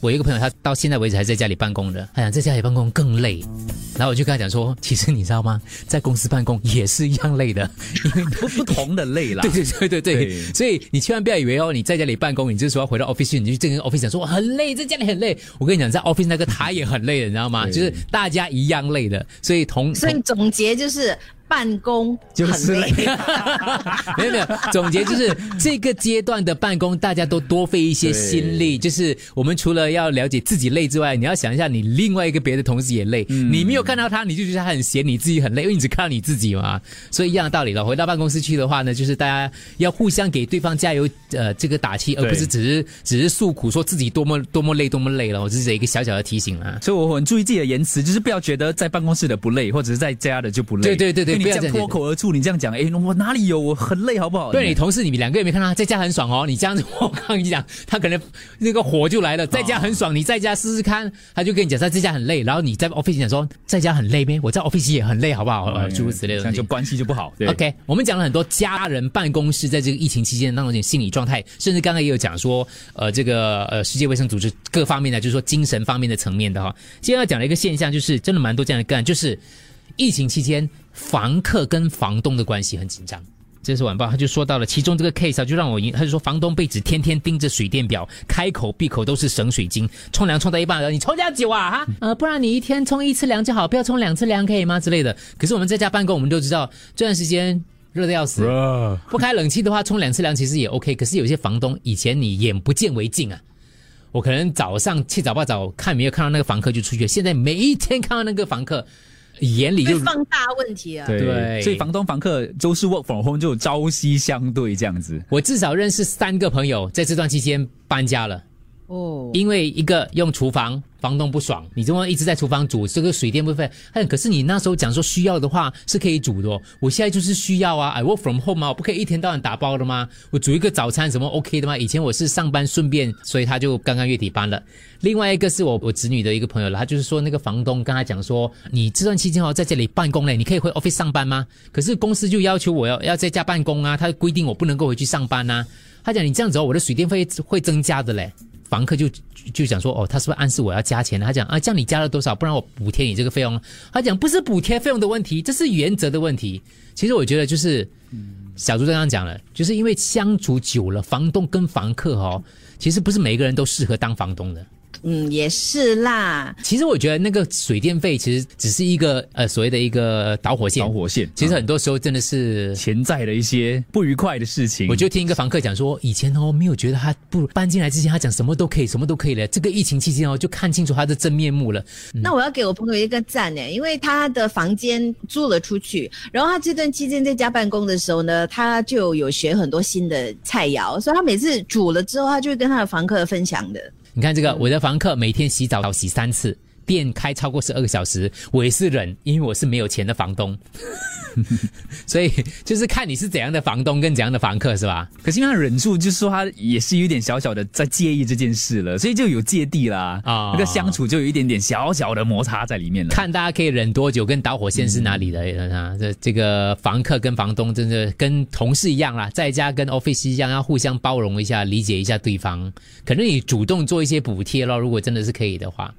我一个朋友，他到现在为止还在家里办公的，他讲在家里办公更累。然后我就跟他讲说，其实你知道吗，在公司办公也是一样累的，因为不不同的累啦。对对对对对，对所以你千万不要以为哦，你在家里办公，你就是说要回到 office 去，你就这个 office 讲说我很累，在家里很累。我跟你讲，在 office 那个他也很累的，你知道吗？就是大家一样累的，所以同所以总结就是办公就是很累。没有没有，总结就是这个阶段的办公，大家都多费一些心力。就是我们除了要了解自己累之外，你要想一下，你另外一个别的同事也累，你没有看到他，你就觉得他很闲，你自己很累，因为你只看到你自己嘛。所以一样的道理了。回到办公室去的话呢，就是大家要互相给对方加油，呃，这个打气，而不是只是只是诉苦说自己多么多么累，多么累了。我只是一个小小的提醒啊。所以我很注意自己的言辞，就是不要觉得在办公室的不累，或者是在家的就不累。对对对对你这样不要脱口而出，你这样讲，哎，我哪里有？我很累，好不好？对你同事，你们两个也没看到他在家很爽哦？你这样子，我跟你讲，他可能那个火就来了。在家很爽，你在家试试看，他就跟你讲他在家很累，然后你在 office 讲说在家很累咩？我在 office 也很累，好不好？呃，诸如此类的东西。这样就关系就不好。对 OK，我们讲了很多家人办公室在这个疫情期间当中的心理状态，甚至刚刚也有讲说，呃，这个呃世界卫生组织各方面的，就是说精神方面的层面的哈。今天要讲的一个现象，就是真的蛮多这样的个案，就是疫情期间房客跟房东的关系很紧张。这是晚报，他就说到了其中这个 case 啊，就让我赢。他就说房东被指天天盯着水电表，开口闭口都是省水晶，冲凉冲到一半，你冲这样久啊哈？呃，不然你一天冲一次凉就好，不要冲两次凉可以吗？之类的。可是我们在家办公，我们都知道这段时间热的要死，不开冷气的话，冲两次凉其实也 OK。可是有些房东以前你眼不见为净啊。我可能早上七早八早看没有看到那个房客就出去了，现在每一天看到那个房客，眼里就放大问题啊！对对所以房东房客都是 work from home，就朝夕相对这样子。我至少认识三个朋友在这段期间搬家了。哦，因为一个用厨房，房东不爽，你这么一直在厨房煮，这个水电不费。哎，可是你那时候讲说需要的话是可以煮的、哦，我现在就是需要啊，I work from home 啊，我不可以一天到晚打包的吗？我煮一个早餐什么 OK 的吗？以前我是上班顺便，所以他就刚刚月底搬了。另外一个是我我侄女的一个朋友了，他就是说那个房东跟他讲说，你这段期间哦在这里办公嘞，你可以回 office 上班吗？可是公司就要求我要要在家办公啊，他规定我不能够回去上班呐、他讲你这样子哦，我的水电费会增加的嘞。房客就就讲说，哦，他是不是暗示我要加钱？他讲啊，这样你加了多少？不然我补贴你这个费用。他讲不是补贴费用的问题，这是原则的问题。其实我觉得就是，小朱刚刚讲了，就是因为相处久了，房东跟房客哦，其实不是每个人都适合当房东的。嗯，也是啦。其实我觉得那个水电费其实只是一个呃所谓的一个导火线。导火线，其实啊很多时候真的是潜在的一些不愉快的事情。我就听一个房客讲说，以前哦没有觉得他不搬进来之前，他讲什么都可以，什么都可以了。这个疫情期间哦，就看清楚他的真面目了。那我要给我朋友一个赞呢，因为他的房间租了出去，然后他这段期间在家办公的时候呢，他就有学很多新的菜肴，所以他每次煮了之后，他就会跟他的房客分享的。你看这个，我的房客每天洗澡洗三次，电开超过十二个小时，我也是忍，因为我是没有钱的房东。所以就是看你是怎样的房东跟怎样的房客是吧？可是因为他忍住，就是说他也是有点小小的在介意这件事了，所以就有芥蒂啦。啊那个相处就有一点点小小的摩擦在里面了。看大家可以忍多久，跟导火线是哪里的、啊？这这个房客跟房东真的跟同事一样啦，在家跟 office 一样，要互相包容一下，理解一下对方。可能你主动做一些补贴咯，如果真的是可以的话。